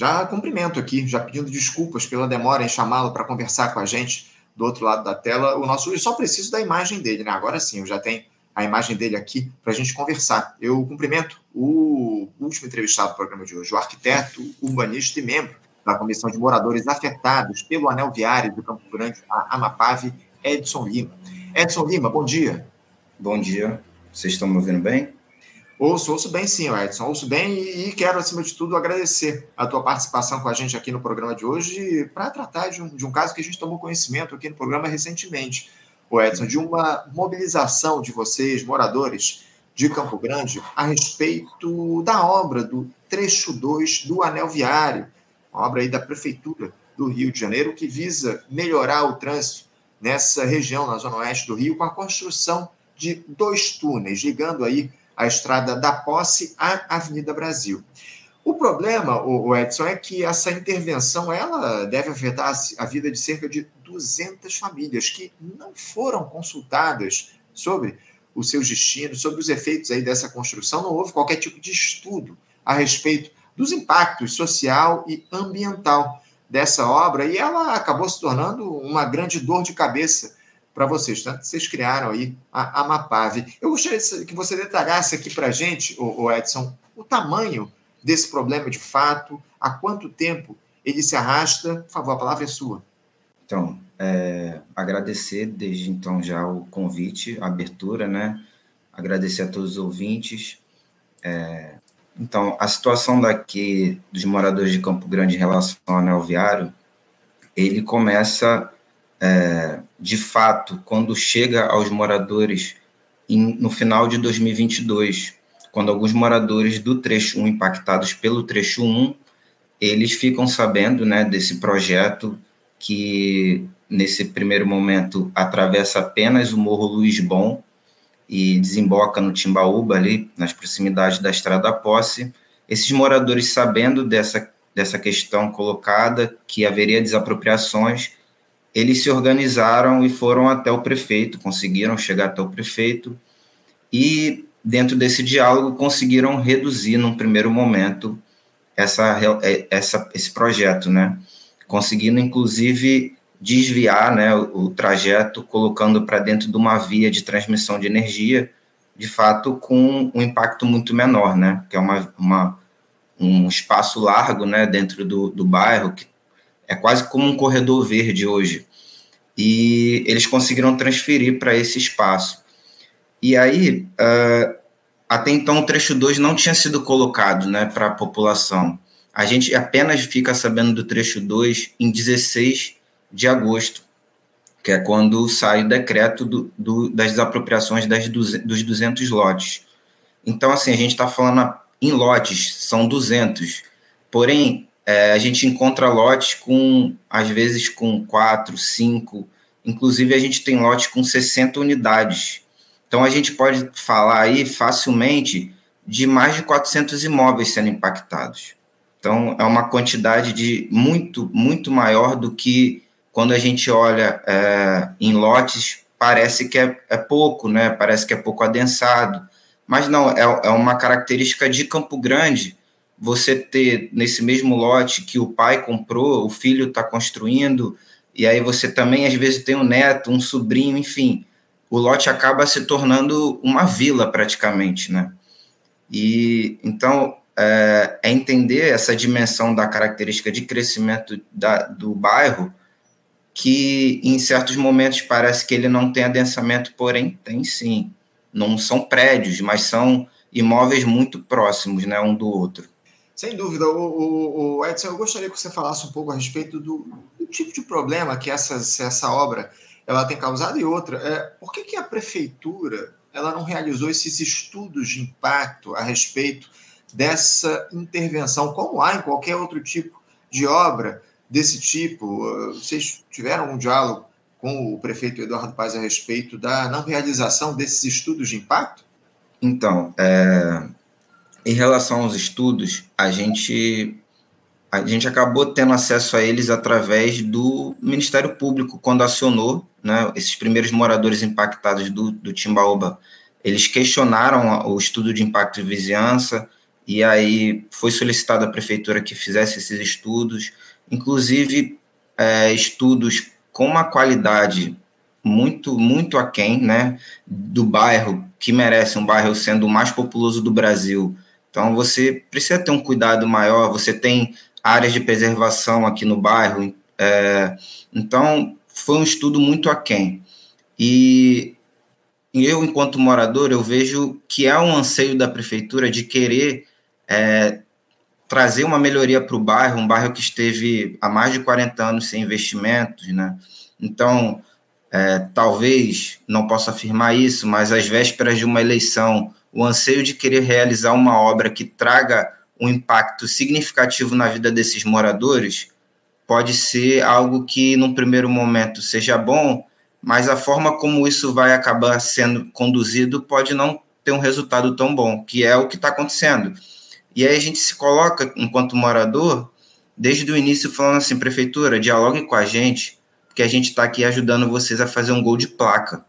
já cumprimento aqui, já pedindo desculpas pela demora em chamá-lo para conversar com a gente do outro lado da tela. O nosso, eu só preciso da imagem dele, né? Agora sim, eu já tenho a imagem dele aqui para a gente conversar. Eu cumprimento o último entrevistado do programa de hoje, o arquiteto, urbanista e membro da Comissão de Moradores Afetados pelo Anel Viário do Campo Grande, a Amapave, Edson Lima. Edson Lima, bom dia. Bom dia. Vocês estão me ouvindo bem? Ouço, ouço bem sim, Edson, ouço bem e, quero, acima de tudo, agradecer a tua participação com a gente aqui no programa de hoje para tratar de um, de um caso que a gente tomou conhecimento aqui no programa recentemente, o Edson, de uma mobilização de vocês, moradores de Campo Grande, a respeito da obra do trecho 2 do Anel Viário, obra aí da Prefeitura do Rio de Janeiro, que visa melhorar o trânsito nessa região, na zona oeste do Rio, com a construção de dois túneis, ligando aí a estrada da Posse à Avenida Brasil. O problema, o Edson, é que essa intervenção ela deve afetar a vida de cerca de 200 famílias que não foram consultadas sobre os seus destinos, sobre os efeitos aí dessa construção. Não houve qualquer tipo de estudo a respeito dos impactos social e ambiental dessa obra e ela acabou se tornando uma grande dor de cabeça para vocês. Tanto vocês criaram aí a, a Mapave. Eu gostaria que você detalhasse aqui para a gente, o, Edson, o tamanho desse problema de fato, há quanto tempo ele se arrasta. Por favor, a palavra é sua. Então, é, agradecer desde então já o convite, a abertura, né? Agradecer a todos os ouvintes. É, então, a situação daqui dos moradores de Campo Grande em relação ao anel viário, ele começa é, de fato, quando chega aos moradores em, no final de 2022, quando alguns moradores do trecho 1 impactados pelo trecho 1, eles ficam sabendo né, desse projeto que, nesse primeiro momento, atravessa apenas o Morro Luiz Bom e desemboca no Timbaúba, ali nas proximidades da Estrada Posse. Esses moradores, sabendo dessa, dessa questão colocada, que haveria desapropriações, eles se organizaram e foram até o prefeito, conseguiram chegar até o prefeito e, dentro desse diálogo, conseguiram reduzir, num primeiro momento, essa, é, essa, esse projeto, né? Conseguindo, inclusive, desviar né, o, o trajeto, colocando para dentro de uma via de transmissão de energia, de fato, com um impacto muito menor, né? Que é uma, uma um espaço largo, né, dentro do, do bairro, que é quase como um corredor verde hoje. E eles conseguiram transferir para esse espaço. E aí, uh, até então, o trecho 2 não tinha sido colocado né, para a população. A gente apenas fica sabendo do trecho 2 em 16 de agosto, que é quando sai o decreto do, do, das desapropriações das, dos 200 lotes. Então, assim, a gente está falando em lotes, são 200. Porém, é, a gente encontra lotes com, às vezes, com quatro, cinco, inclusive a gente tem lotes com 60 unidades. Então a gente pode falar aí facilmente de mais de 400 imóveis sendo impactados. Então é uma quantidade de muito, muito maior do que quando a gente olha é, em lotes, parece que é, é, pouco, né? Parece que é pouco adensado. Mas não, é, é uma característica de Campo Grande você ter nesse mesmo lote que o pai comprou, o filho está construindo, e aí você também às vezes tem um neto, um sobrinho, enfim, o lote acaba se tornando uma vila praticamente, né? E então é, é entender essa dimensão da característica de crescimento da, do bairro, que em certos momentos parece que ele não tem adensamento, porém tem sim. Não são prédios, mas são imóveis muito próximos, né, um do outro. Sem dúvida. O, o, o, Edson, eu gostaria que você falasse um pouco a respeito do, do tipo de problema que essa, essa obra ela tem causado e outra. É, por que, que a prefeitura ela não realizou esses estudos de impacto a respeito dessa intervenção, como há em qualquer outro tipo de obra desse tipo? Vocês tiveram um diálogo com o prefeito Eduardo Paz a respeito da não realização desses estudos de impacto? Então, é, em relação aos estudos, a gente a gente acabou tendo acesso a eles através do Ministério Público quando acionou, né, esses primeiros moradores impactados do, do Timbaúba, eles questionaram o estudo de impacto de vizinhança e aí foi solicitado à prefeitura que fizesse esses estudos, inclusive é, estudos com uma qualidade muito, muito aquém né, do bairro, que merece um bairro sendo o mais populoso do Brasil. Então, você precisa ter um cuidado maior, você tem áreas de preservação aqui no bairro. É, então, foi um estudo muito aquém. E eu, enquanto morador, eu vejo que há um anseio da prefeitura de querer é, trazer uma melhoria para o bairro, um bairro que esteve há mais de 40 anos sem investimentos, né? Então, é, talvez, não posso afirmar isso, mas às vésperas de uma eleição, o anseio de querer realizar uma obra que traga um impacto significativo na vida desses moradores pode ser algo que, num primeiro momento, seja bom, mas a forma como isso vai acabar sendo conduzido pode não ter um resultado tão bom, que é o que está acontecendo. E aí a gente se coloca, enquanto morador, desde o início falando assim, prefeitura, dialogue com a gente, porque a gente está aqui ajudando vocês a fazer um gol de placa.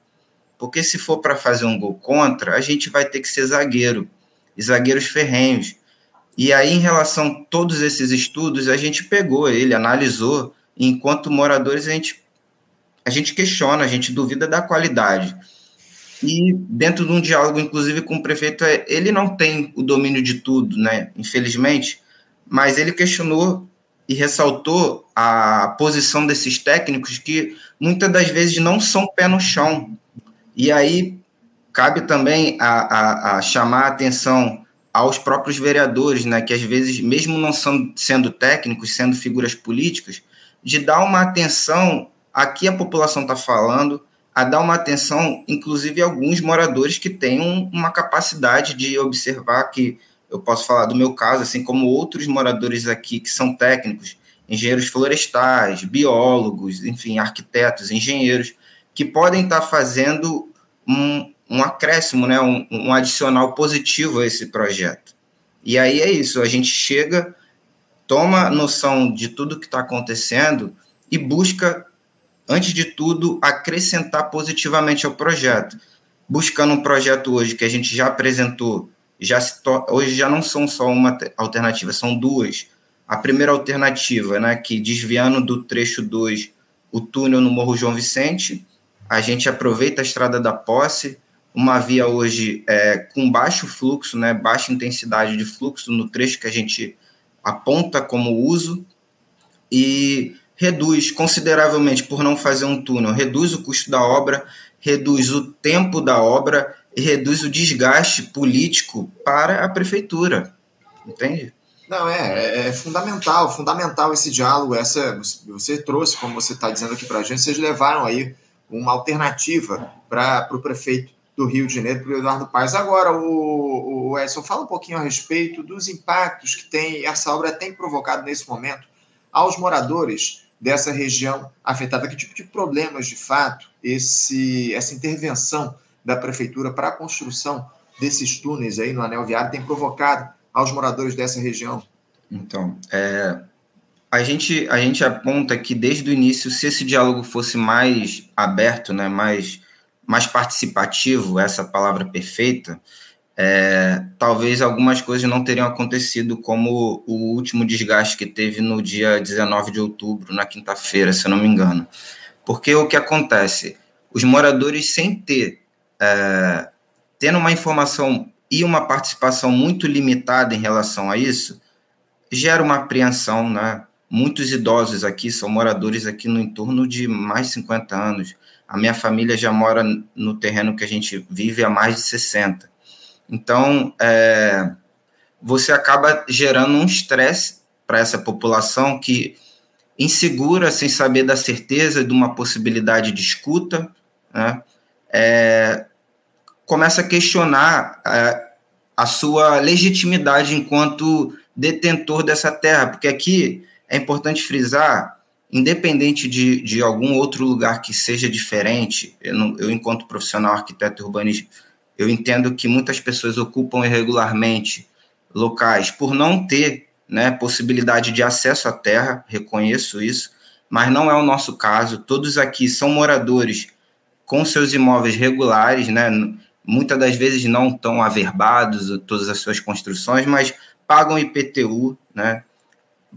Porque se for para fazer um gol contra, a gente vai ter que ser zagueiro, e zagueiros ferrenhos. E aí, em relação a todos esses estudos, a gente pegou ele, analisou, enquanto moradores, a gente, a gente questiona, a gente duvida da qualidade. E dentro de um diálogo, inclusive, com o prefeito, é, ele não tem o domínio de tudo, né? Infelizmente, mas ele questionou e ressaltou a posição desses técnicos que muitas das vezes não são pé no chão. E aí cabe também a, a, a chamar a atenção aos próprios vereadores, né, que às vezes, mesmo não são, sendo técnicos, sendo figuras políticas, de dar uma atenção a que a população está falando, a dar uma atenção, inclusive, a alguns moradores que têm um, uma capacidade de observar que eu posso falar do meu caso, assim como outros moradores aqui que são técnicos, engenheiros florestais, biólogos, enfim, arquitetos, engenheiros, que podem estar fazendo um, um acréscimo, né, um, um adicional positivo a esse projeto. E aí é isso, a gente chega, toma noção de tudo que está acontecendo e busca, antes de tudo, acrescentar positivamente ao projeto. Buscando um projeto hoje que a gente já apresentou já hoje já não são só uma alternativa, são duas. A primeira alternativa, né, que desviando do trecho 2, o túnel no Morro João Vicente, a gente aproveita a estrada da posse, uma via hoje é, com baixo fluxo, né, baixa intensidade de fluxo no trecho que a gente aponta como uso, e reduz consideravelmente, por não fazer um túnel, reduz o custo da obra, reduz o tempo da obra e reduz o desgaste político para a prefeitura. Entende? Não, é, é, é fundamental, fundamental esse diálogo. Essa, você trouxe, como você está dizendo aqui para a gente, vocês levaram aí uma alternativa para o prefeito do Rio de Janeiro, para o Eduardo Paes. Agora, o, o Edson, fala um pouquinho a respeito dos impactos que tem essa obra tem provocado nesse momento aos moradores dessa região afetada. Que tipo de problemas, de fato, esse, essa intervenção da prefeitura para a construção desses túneis aí no anel viário tem provocado aos moradores dessa região? Então, é, a, gente, a gente aponta que desde o início, se esse diálogo fosse mais aberto, né, mais, mais participativo, essa palavra perfeita, é, talvez algumas coisas não teriam acontecido, como o último desgaste que teve no dia 19 de outubro, na quinta-feira, se eu não me engano. Porque o que acontece? Os moradores, sem ter é, tendo uma informação e uma participação muito limitada em relação a isso, gera uma apreensão, né? Muitos idosos aqui são moradores aqui no entorno de mais de 50 anos. A minha família já mora no terreno que a gente vive há mais de 60. Então, é, você acaba gerando um estresse para essa população que insegura, sem saber da certeza de uma possibilidade de escuta, né? É, começa a questionar é, a sua legitimidade enquanto detentor dessa terra, porque aqui é importante frisar, independente de, de algum outro lugar que seja diferente, eu, não, eu enquanto profissional arquiteto urbanista, eu entendo que muitas pessoas ocupam irregularmente locais por não ter né, possibilidade de acesso à terra, reconheço isso, mas não é o nosso caso. Todos aqui são moradores com seus imóveis regulares, né? muitas das vezes não tão averbados, todas as suas construções, mas pagam IPTU, né?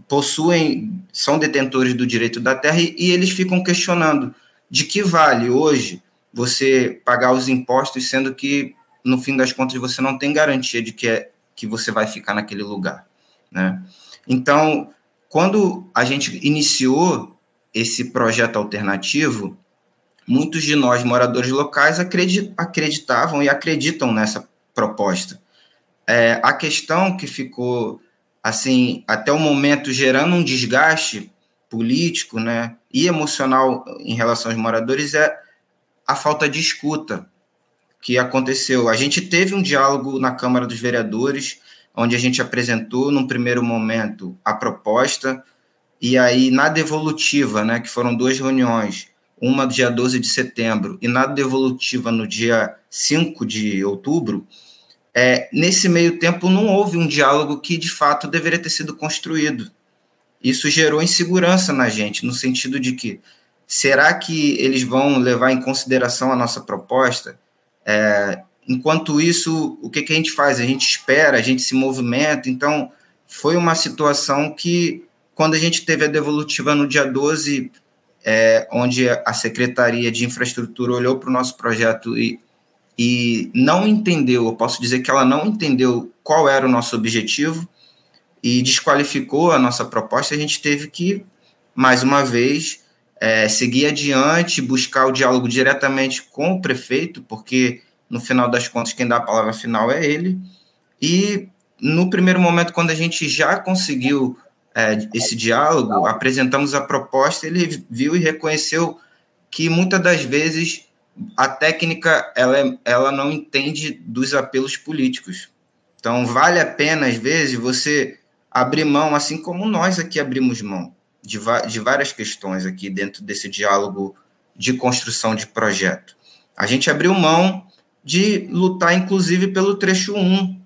Possuem, são detentores do direito da terra e, e eles ficam questionando de que vale hoje você pagar os impostos, sendo que no fim das contas você não tem garantia de que, é, que você vai ficar naquele lugar, né? Então, quando a gente iniciou esse projeto alternativo, muitos de nós, moradores locais, acreditavam e acreditam nessa proposta. É, a questão que ficou, assim, até o momento gerando um desgaste político né, e emocional em relação aos moradores é a falta de escuta que aconteceu. A gente teve um diálogo na Câmara dos Vereadores, onde a gente apresentou, num primeiro momento, a proposta, e aí, na devolutiva, né, que foram duas reuniões, uma dia 12 de setembro e na devolutiva no dia 5 de outubro, é, nesse meio tempo não houve um diálogo que de fato deveria ter sido construído. Isso gerou insegurança na gente, no sentido de que será que eles vão levar em consideração a nossa proposta? É, enquanto isso, o que, que a gente faz? A gente espera, a gente se movimenta. Então, foi uma situação que, quando a gente teve a devolutiva no dia 12, é, onde a Secretaria de Infraestrutura olhou para o nosso projeto e, e não entendeu, eu posso dizer que ela não entendeu qual era o nosso objetivo e desqualificou a nossa proposta, a gente teve que, mais uma vez, é, seguir adiante, buscar o diálogo diretamente com o prefeito, porque, no final das contas, quem dá a palavra final é ele. E, no primeiro momento, quando a gente já conseguiu é, esse diálogo, apresentamos a proposta, ele viu e reconheceu que muitas das vezes a técnica ela, ela não entende dos apelos políticos. Então, vale a pena, às vezes, você abrir mão, assim como nós aqui abrimos mão, de, de várias questões aqui dentro desse diálogo de construção de projeto. A gente abriu mão de lutar, inclusive, pelo trecho 1,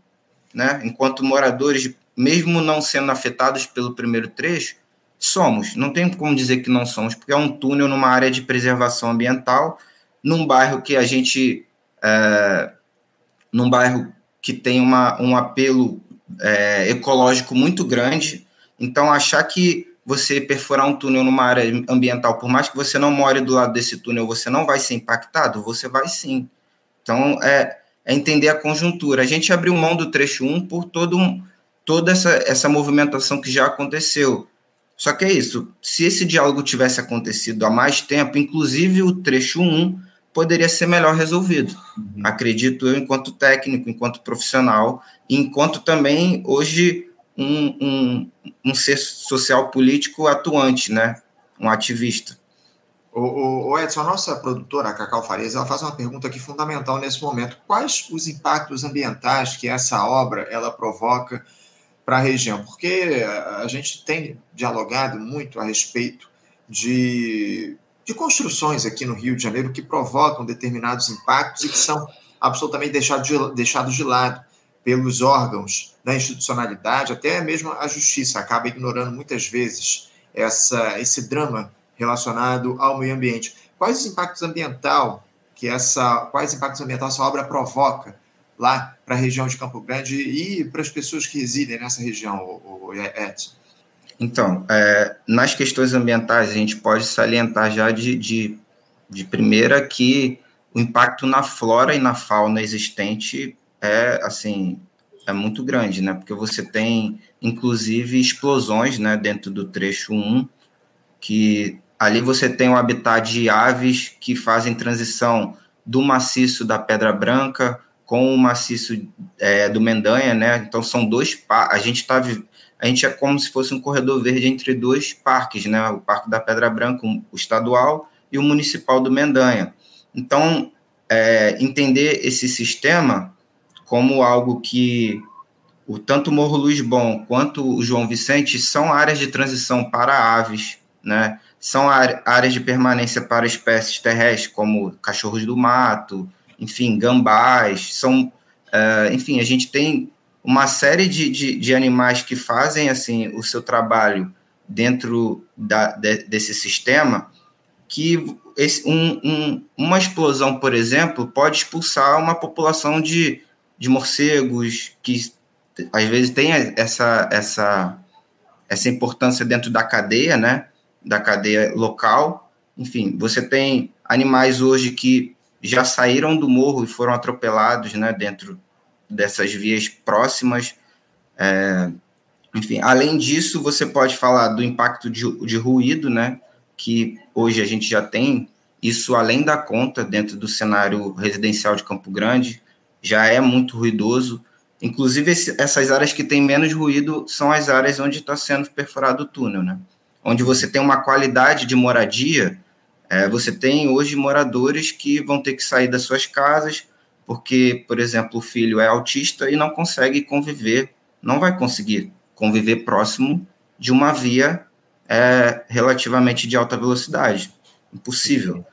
né? enquanto moradores mesmo não sendo afetados pelo primeiro trecho, somos. Não tem como dizer que não somos, porque é um túnel numa área de preservação ambiental, num bairro que a gente. É, num bairro que tem uma, um apelo é, ecológico muito grande. Então, achar que você perfurar um túnel numa área ambiental, por mais que você não more do lado desse túnel, você não vai ser impactado? Você vai sim. Então, é, é entender a conjuntura. A gente abriu mão do trecho 1 por todo um, toda essa, essa movimentação que já aconteceu. Só que é isso, se esse diálogo tivesse acontecido há mais tempo, inclusive o trecho 1 poderia ser melhor resolvido. Uhum. Acredito eu, enquanto técnico, enquanto profissional, enquanto também hoje um, um, um ser social político atuante, né? um ativista. O, o, Edson, a nossa produtora, a Cacau Farias, ela faz uma pergunta aqui fundamental nesse momento. Quais os impactos ambientais que essa obra ela provoca para a região, porque a gente tem dialogado muito a respeito de, de construções aqui no Rio de Janeiro que provocam determinados impactos e que são absolutamente deixados de, de lado pelos órgãos da institucionalidade, até mesmo a justiça acaba ignorando muitas vezes essa, esse drama relacionado ao meio ambiente. Quais os impactos ambiental que essa, quais impactos ambientais essa obra provoca lá para a região de Campo Grande e para as pessoas que residem nessa região, o, Edson? Então, é, nas questões ambientais, a gente pode salientar já de, de, de primeira que o impacto na flora e na fauna existente é, assim, é muito grande, né? Porque você tem, inclusive, explosões, né, dentro do trecho 1, que ali você tem o habitat de aves que fazem transição do maciço da Pedra Branca com o maciço é, do Mendanha, né? Então são dois a gente está a gente é como se fosse um corredor verde entre dois parques, né? O Parque da Pedra Branca, o estadual e o municipal do Mendanha. Então é, entender esse sistema como algo que o tanto o Morro Luiz Bom quanto o João Vicente são áreas de transição para aves, né? São áreas de permanência para espécies terrestres como cachorros do mato, enfim, gambás, são, uh, enfim, a gente tem uma série de, de, de, animais que fazem assim o seu trabalho dentro da, de, desse sistema que esse, um, um, uma explosão, por exemplo, pode expulsar uma população de, de morcegos que às vezes tem essa, essa, essa importância dentro da cadeia, né? Da cadeia local. Enfim, você tem animais hoje que já saíram do morro e foram atropelados, né? Dentro dessas vias próximas. É, enfim, além disso, você pode falar do impacto de, de ruído, né? Que hoje a gente já tem isso além da conta dentro do cenário residencial de Campo Grande já é muito ruidoso. Inclusive, esse, essas áreas que têm menos ruído são as áreas onde está sendo perfurado o túnel, né? Onde você tem uma qualidade de moradia, é, você tem hoje moradores que vão ter que sair das suas casas, porque, por exemplo, o filho é autista e não consegue conviver, não vai conseguir conviver próximo de uma via é, relativamente de alta velocidade. Impossível.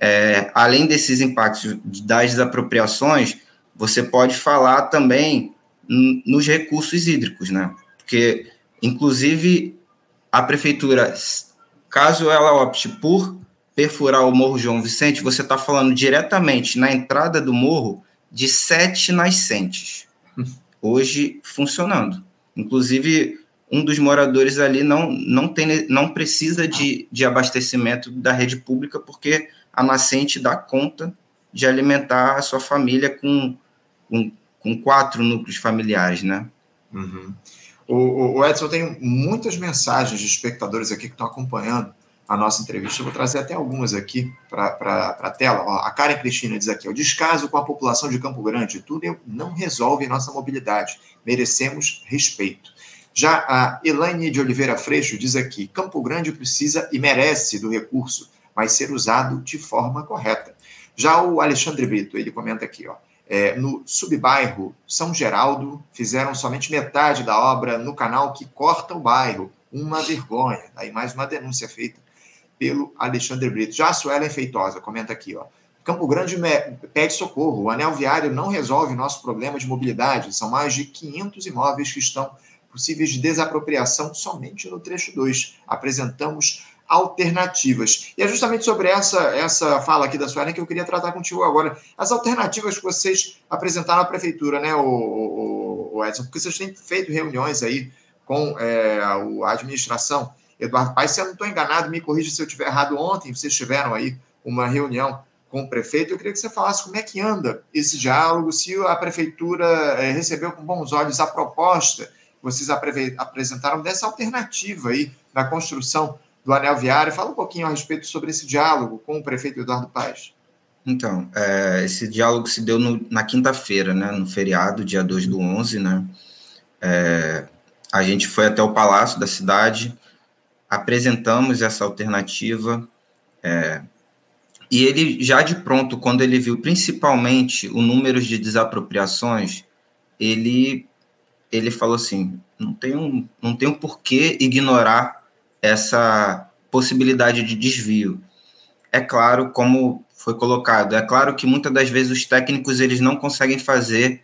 É, além desses impactos das desapropriações, você pode falar também nos recursos hídricos, né? Porque, inclusive, a prefeitura, caso ela opte por perfurar o Morro João Vicente, você está falando diretamente na entrada do morro de sete nascentes, hoje funcionando. Inclusive, um dos moradores ali não, não, tem, não precisa de, de abastecimento da rede pública, porque a nascente dá conta de alimentar a sua família com com, com quatro núcleos familiares, né? Uhum. O, o, Edson, tem muitas mensagens de espectadores aqui que estão acompanhando a nossa entrevista. Eu vou trazer até algumas aqui para a tela. Ó, a Karen Cristina diz aqui: o descaso com a população de Campo Grande, tudo não resolve nossa mobilidade. Merecemos respeito. Já a Elaine de Oliveira Freixo diz aqui: Campo Grande precisa e merece do recurso, mas ser usado de forma correta. Já o Alexandre Brito, ele comenta aqui, ó. É, no subbairro São Geraldo, fizeram somente metade da obra no canal que corta o bairro. Uma vergonha. Aí mais uma denúncia feita pelo Alexandre Brito. Já a Suela Feitosa comenta aqui, ó. Campo Grande pede socorro. O anel viário não resolve nosso problema de mobilidade. São mais de 500 imóveis que estão possíveis de desapropriação somente no trecho 2. Apresentamos alternativas. E é justamente sobre essa, essa fala aqui da Suelen que eu queria tratar contigo agora. As alternativas que vocês apresentaram à prefeitura, né, o, o, o Edson? Porque vocês têm feito reuniões aí com é, a administração. Eduardo Paes, se eu não estou enganado, me corrija se eu estiver errado. Ontem vocês tiveram aí uma reunião com o prefeito. Eu queria que você falasse como é que anda esse diálogo, se a prefeitura é, recebeu com bons olhos a proposta que vocês apresentaram dessa alternativa aí na construção do Anel Viário. Fala um pouquinho a respeito sobre esse diálogo com o prefeito Eduardo Paz. Então, é, esse diálogo se deu no, na quinta-feira, né, no feriado, dia 2 do 11, né, é, a gente foi até o Palácio da cidade, apresentamos essa alternativa, é, e ele já de pronto, quando ele viu principalmente o número de desapropriações, ele, ele falou assim, não tem um, não tem um porquê ignorar essa possibilidade de desvio. É claro, como foi colocado, é claro que muitas das vezes os técnicos eles não conseguem fazer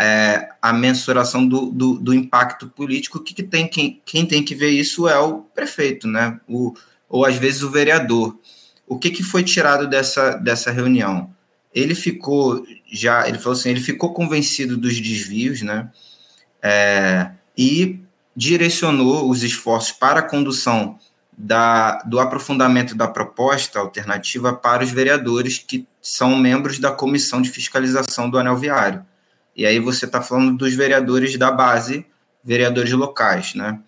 é, a mensuração do, do, do, impacto político, que, que tem quem, quem tem que ver isso é o prefeito, né? O, ou às vezes o vereador. O que, que foi tirado dessa, dessa reunião? Ele ficou já, ele falou assim, ele ficou convencido dos desvios, né? É, e direcionou os esforços para a condução da, do aprofundamento da proposta alternativa para os vereadores que são membros da comissão de fiscalização do anel viário. E aí você está falando dos vereadores da base, vereadores locais, né?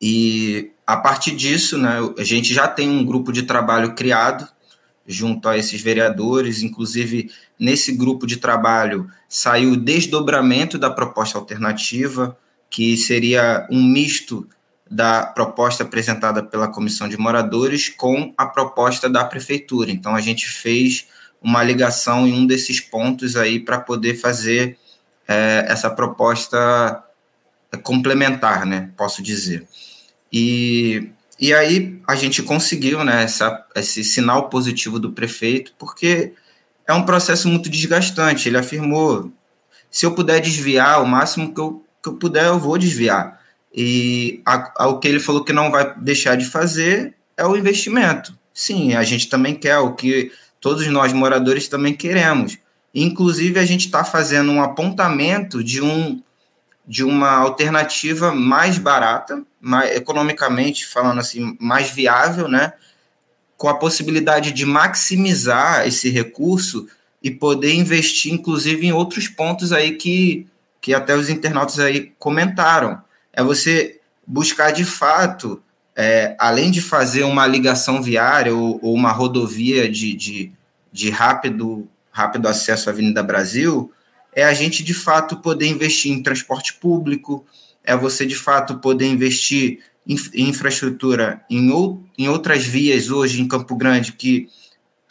E a partir disso, né, a gente já tem um grupo de trabalho criado junto a esses vereadores, inclusive nesse grupo de trabalho saiu o desdobramento da proposta alternativa, que seria um misto da proposta apresentada pela Comissão de Moradores com a proposta da Prefeitura. Então, a gente fez uma ligação em um desses pontos aí para poder fazer é, essa proposta complementar, né? Posso dizer. E, e aí a gente conseguiu né, essa, esse sinal positivo do prefeito, porque é um processo muito desgastante. Ele afirmou: se eu puder desviar, o máximo que eu que eu puder, eu vou desviar. E a, a, o que ele falou que não vai deixar de fazer é o investimento. Sim, a gente também quer, o que todos nós moradores também queremos. Inclusive, a gente está fazendo um apontamento de um, de uma alternativa mais barata, mais, economicamente falando assim, mais viável, né? Com a possibilidade de maximizar esse recurso e poder investir, inclusive, em outros pontos aí que, que até os internautas aí comentaram. É você buscar de fato, é, além de fazer uma ligação viária ou, ou uma rodovia de, de, de rápido, rápido acesso à Avenida Brasil, é a gente de fato poder investir em transporte público, é você de fato poder investir em, infraestrutura em, ou, em outras vias hoje em Campo Grande que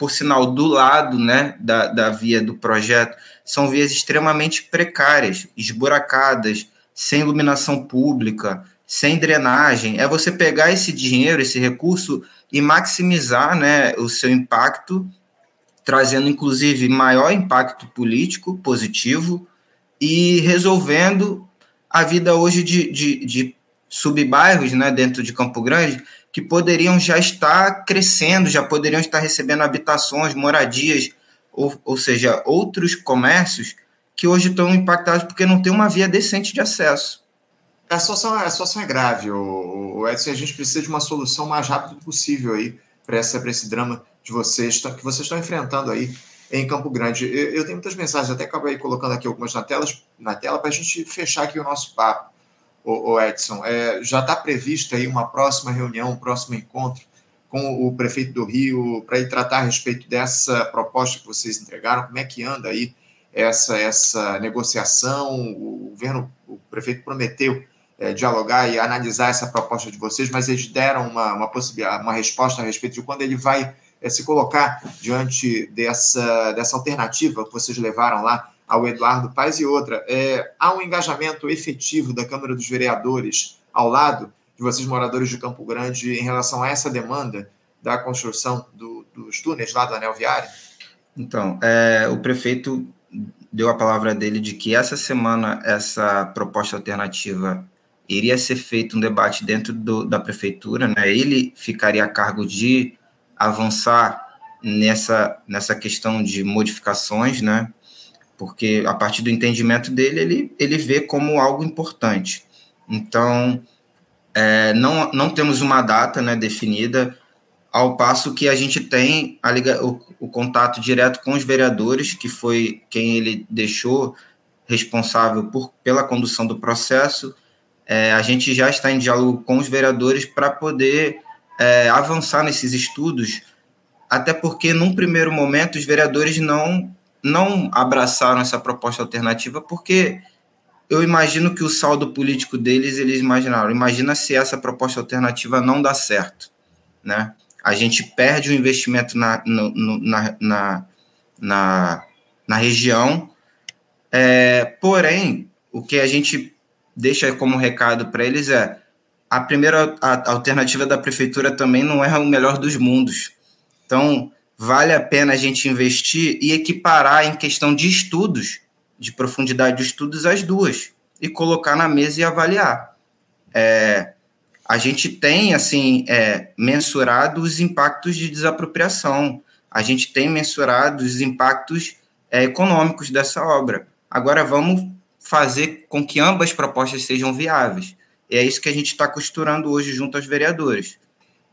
por sinal, do lado né, da, da via do projeto, são vias extremamente precárias, esburacadas, sem iluminação pública, sem drenagem. É você pegar esse dinheiro, esse recurso e maximizar né, o seu impacto, trazendo inclusive maior impacto político positivo e resolvendo a vida hoje de, de, de subbairros né, dentro de Campo Grande que poderiam já estar crescendo, já poderiam estar recebendo habitações, moradias, ou, ou seja, outros comércios que hoje estão impactados porque não tem uma via decente de acesso. A situação, a situação é grave, o, o Edson, a gente precisa de uma solução mais rápida possível aí para esse drama de vocês, que vocês estão enfrentando aí em Campo Grande. Eu, eu tenho muitas mensagens, até acabei colocando aqui algumas na tela, na tela para a gente fechar aqui o nosso papo o, o Edson, é, já está prevista aí uma próxima reunião, um próximo encontro com o prefeito do Rio para ir tratar a respeito dessa proposta que vocês entregaram? Como é que anda aí essa, essa negociação? O governo, o prefeito prometeu é, dialogar e analisar essa proposta de vocês, mas eles deram uma, uma, uma resposta a respeito de quando ele vai é, se colocar diante dessa, dessa alternativa que vocês levaram lá ao Eduardo Paes e outra, é, há um engajamento efetivo da Câmara dos Vereadores ao lado de vocês, moradores de Campo Grande, em relação a essa demanda da construção do, dos túneis lá do Anel Viário? Então, é, o prefeito deu a palavra dele de que essa semana essa proposta alternativa iria ser feito um debate dentro do, da prefeitura, né? Ele ficaria a cargo de avançar nessa, nessa questão de modificações, né? porque a partir do entendimento dele, ele, ele vê como algo importante. Então, é, não, não temos uma data né, definida, ao passo que a gente tem a o, o contato direto com os vereadores, que foi quem ele deixou responsável por, pela condução do processo. É, a gente já está em diálogo com os vereadores para poder é, avançar nesses estudos, até porque, num primeiro momento, os vereadores não não abraçaram essa proposta alternativa porque eu imagino que o saldo político deles, eles imaginaram, imagina se essa proposta alternativa não dá certo, né? A gente perde o investimento na, no, na, na, na, na, região, é, porém, o que a gente deixa como recado para eles é a primeira a alternativa da prefeitura também não é o melhor dos mundos. Então, vale a pena a gente investir e equiparar em questão de estudos, de profundidade de estudos, as duas, e colocar na mesa e avaliar. É, a gente tem, assim, é, mensurado os impactos de desapropriação, a gente tem mensurado os impactos é, econômicos dessa obra. Agora vamos fazer com que ambas propostas sejam viáveis. E é isso que a gente está costurando hoje junto aos vereadores.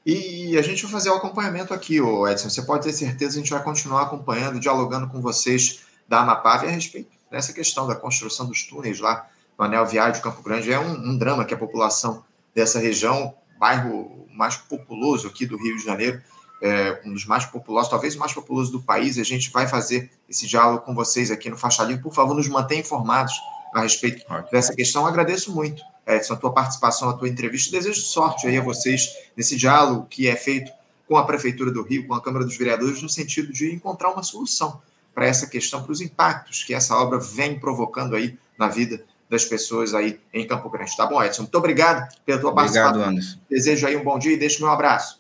E a gente vai fazer o acompanhamento aqui, Edson. Você pode ter certeza que a gente vai continuar acompanhando, dialogando com vocês da Amapá a respeito dessa questão da construção dos túneis lá no Anel Viário de Campo Grande. É um, um drama que a população dessa região, bairro mais populoso aqui do Rio de Janeiro, é, um dos mais populosos, talvez o mais populoso do país. A gente vai fazer esse diálogo com vocês aqui no Faixa Livre. Por favor, nos mantenha informados a respeito dessa questão. Eu agradeço muito Edson, a tua participação, a tua entrevista. Desejo sorte aí a vocês nesse diálogo que é feito com a Prefeitura do Rio, com a Câmara dos Vereadores, no sentido de encontrar uma solução para essa questão, para os impactos que essa obra vem provocando aí na vida das pessoas aí em Campo Grande. Tá bom, Edson? Muito obrigado pela tua obrigado, participação. Obrigado, Anderson. Desejo aí um bom dia e deixo meu abraço.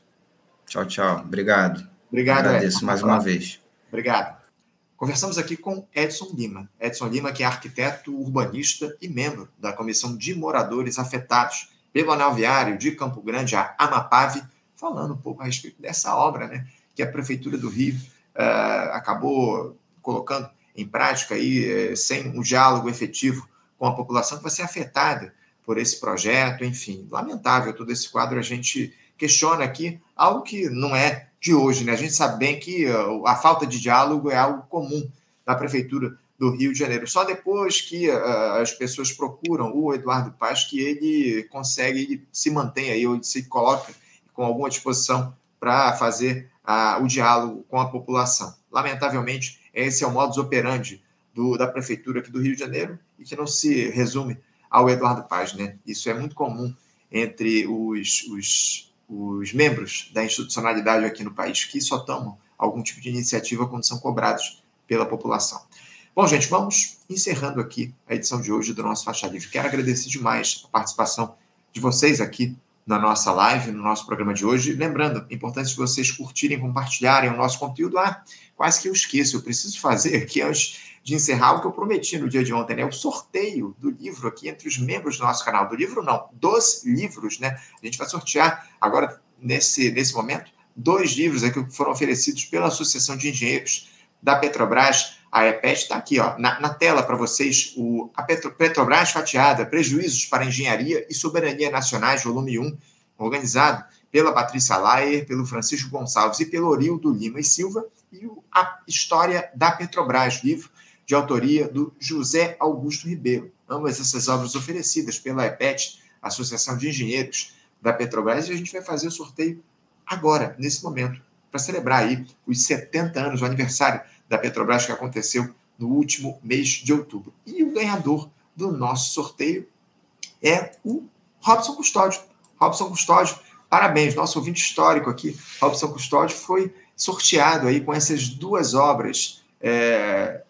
Tchau, tchau. Obrigado. Obrigado, Agradeço Edson. mais uma vez. Obrigado. Conversamos aqui com Edson Lima. Edson Lima, que é arquiteto urbanista e membro da Comissão de Moradores Afetados pelo Anel Viário de Campo Grande, a Amapave, falando um pouco a respeito dessa obra né, que a Prefeitura do Rio uh, acabou colocando em prática aí, uh, sem um diálogo efetivo com a população que vai ser afetada por esse projeto, enfim, lamentável todo esse quadro. A gente questiona aqui algo que não é de hoje, né? A gente sabe bem que a falta de diálogo é algo comum da prefeitura do Rio de Janeiro. Só depois que uh, as pessoas procuram o Eduardo Paz que ele consegue, ele se mantém aí, ou se coloca com alguma disposição para fazer uh, o diálogo com a população. Lamentavelmente, esse é o modus operandi do, da prefeitura aqui do Rio de Janeiro e que não se resume ao Eduardo Paz, né? Isso é muito comum entre os, os, os membros da institucionalidade aqui no país, que só tomam algum tipo de iniciativa quando são cobrados pela população. Bom, gente, vamos encerrando aqui a edição de hoje do nosso Faixa Livre. Quero agradecer demais a participação de vocês aqui na nossa live, no nosso programa de hoje. Lembrando, é importante vocês curtirem, compartilharem o nosso conteúdo. Ah, quase que eu esqueço, eu preciso fazer aqui antes de encerrar o que eu prometi no dia de ontem, né? O sorteio do livro aqui entre os membros do nosso canal. Do livro, não, dos livros, né? A gente vai sortear agora, nesse, nesse momento, dois livros aqui que foram oferecidos pela Associação de Engenheiros da Petrobras a EPET está aqui, ó, na, na tela para vocês, o, a Petro, Petrobras fatiada, Prejuízos para Engenharia e Soberania Nacionais, volume 1, organizado pela Patrícia Laier, pelo Francisco Gonçalves e pelo Orildo Lima e Silva, e o, a História da Petrobras, livro de autoria do José Augusto Ribeiro. Ambas essas obras oferecidas pela EPET, Associação de Engenheiros da Petrobras, e a gente vai fazer o sorteio agora, nesse momento, para celebrar aí os 70 anos, o aniversário da Petrobras que aconteceu no último mês de outubro. E o ganhador do nosso sorteio é o Robson Custódio. Robson Custódio, parabéns, nosso ouvinte histórico aqui. Robson Custódio foi sorteado aí com essas duas obras, é,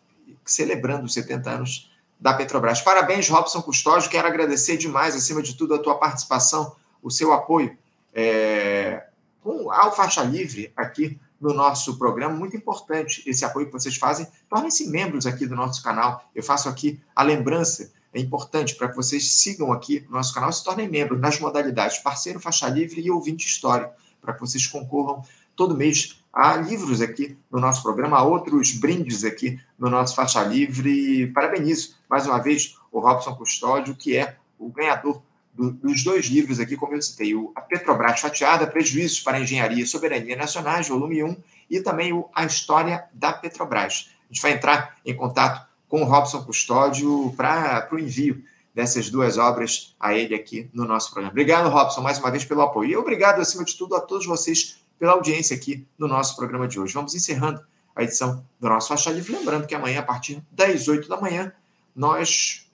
celebrando os 70 anos da Petrobras. Parabéns, Robson Custódio. Quero agradecer demais, acima de tudo, a tua participação, o seu apoio é, com a Faixa Livre aqui no nosso programa, muito importante esse apoio que vocês fazem. Tornem-se membros aqui do nosso canal. Eu faço aqui a lembrança, é importante para que vocês sigam aqui no nosso canal se tornem membros nas modalidades parceiro, faixa livre e ouvinte histórico, para que vocês concorram todo mês a livros aqui no nosso programa, a outros brindes aqui no nosso faixa livre. Parabenizo mais uma vez o Robson Custódio, que é o ganhador do, dos dois livros aqui, como eu citei, o A Petrobras Fatiada, Prejuízos para a Engenharia e Soberania Nacionais, volume 1, e também o A História da Petrobras. A gente vai entrar em contato com o Robson Custódio para o envio dessas duas obras a ele aqui no nosso programa. Obrigado, Robson, mais uma vez pelo apoio. E obrigado, acima de tudo, a todos vocês pela audiência aqui no nosso programa de hoje. Vamos encerrando a edição do nosso Faixa Livre. Lembrando que amanhã, a partir das 8 da manhã, nós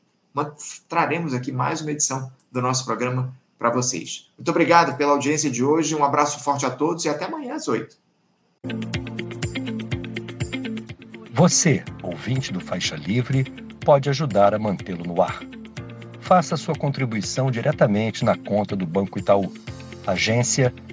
traremos aqui mais uma edição do nosso programa para vocês. Muito obrigado pela audiência de hoje, um abraço forte a todos e até amanhã às 8. Você, ouvinte do Faixa Livre, pode ajudar a mantê-lo no ar. Faça sua contribuição diretamente na conta do Banco Itaú, agência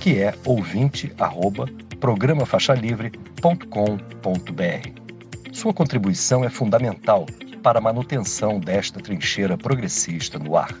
que é ouvinte@programafaixalivre.com.br. Sua contribuição é fundamental para a manutenção desta trincheira progressista no ar.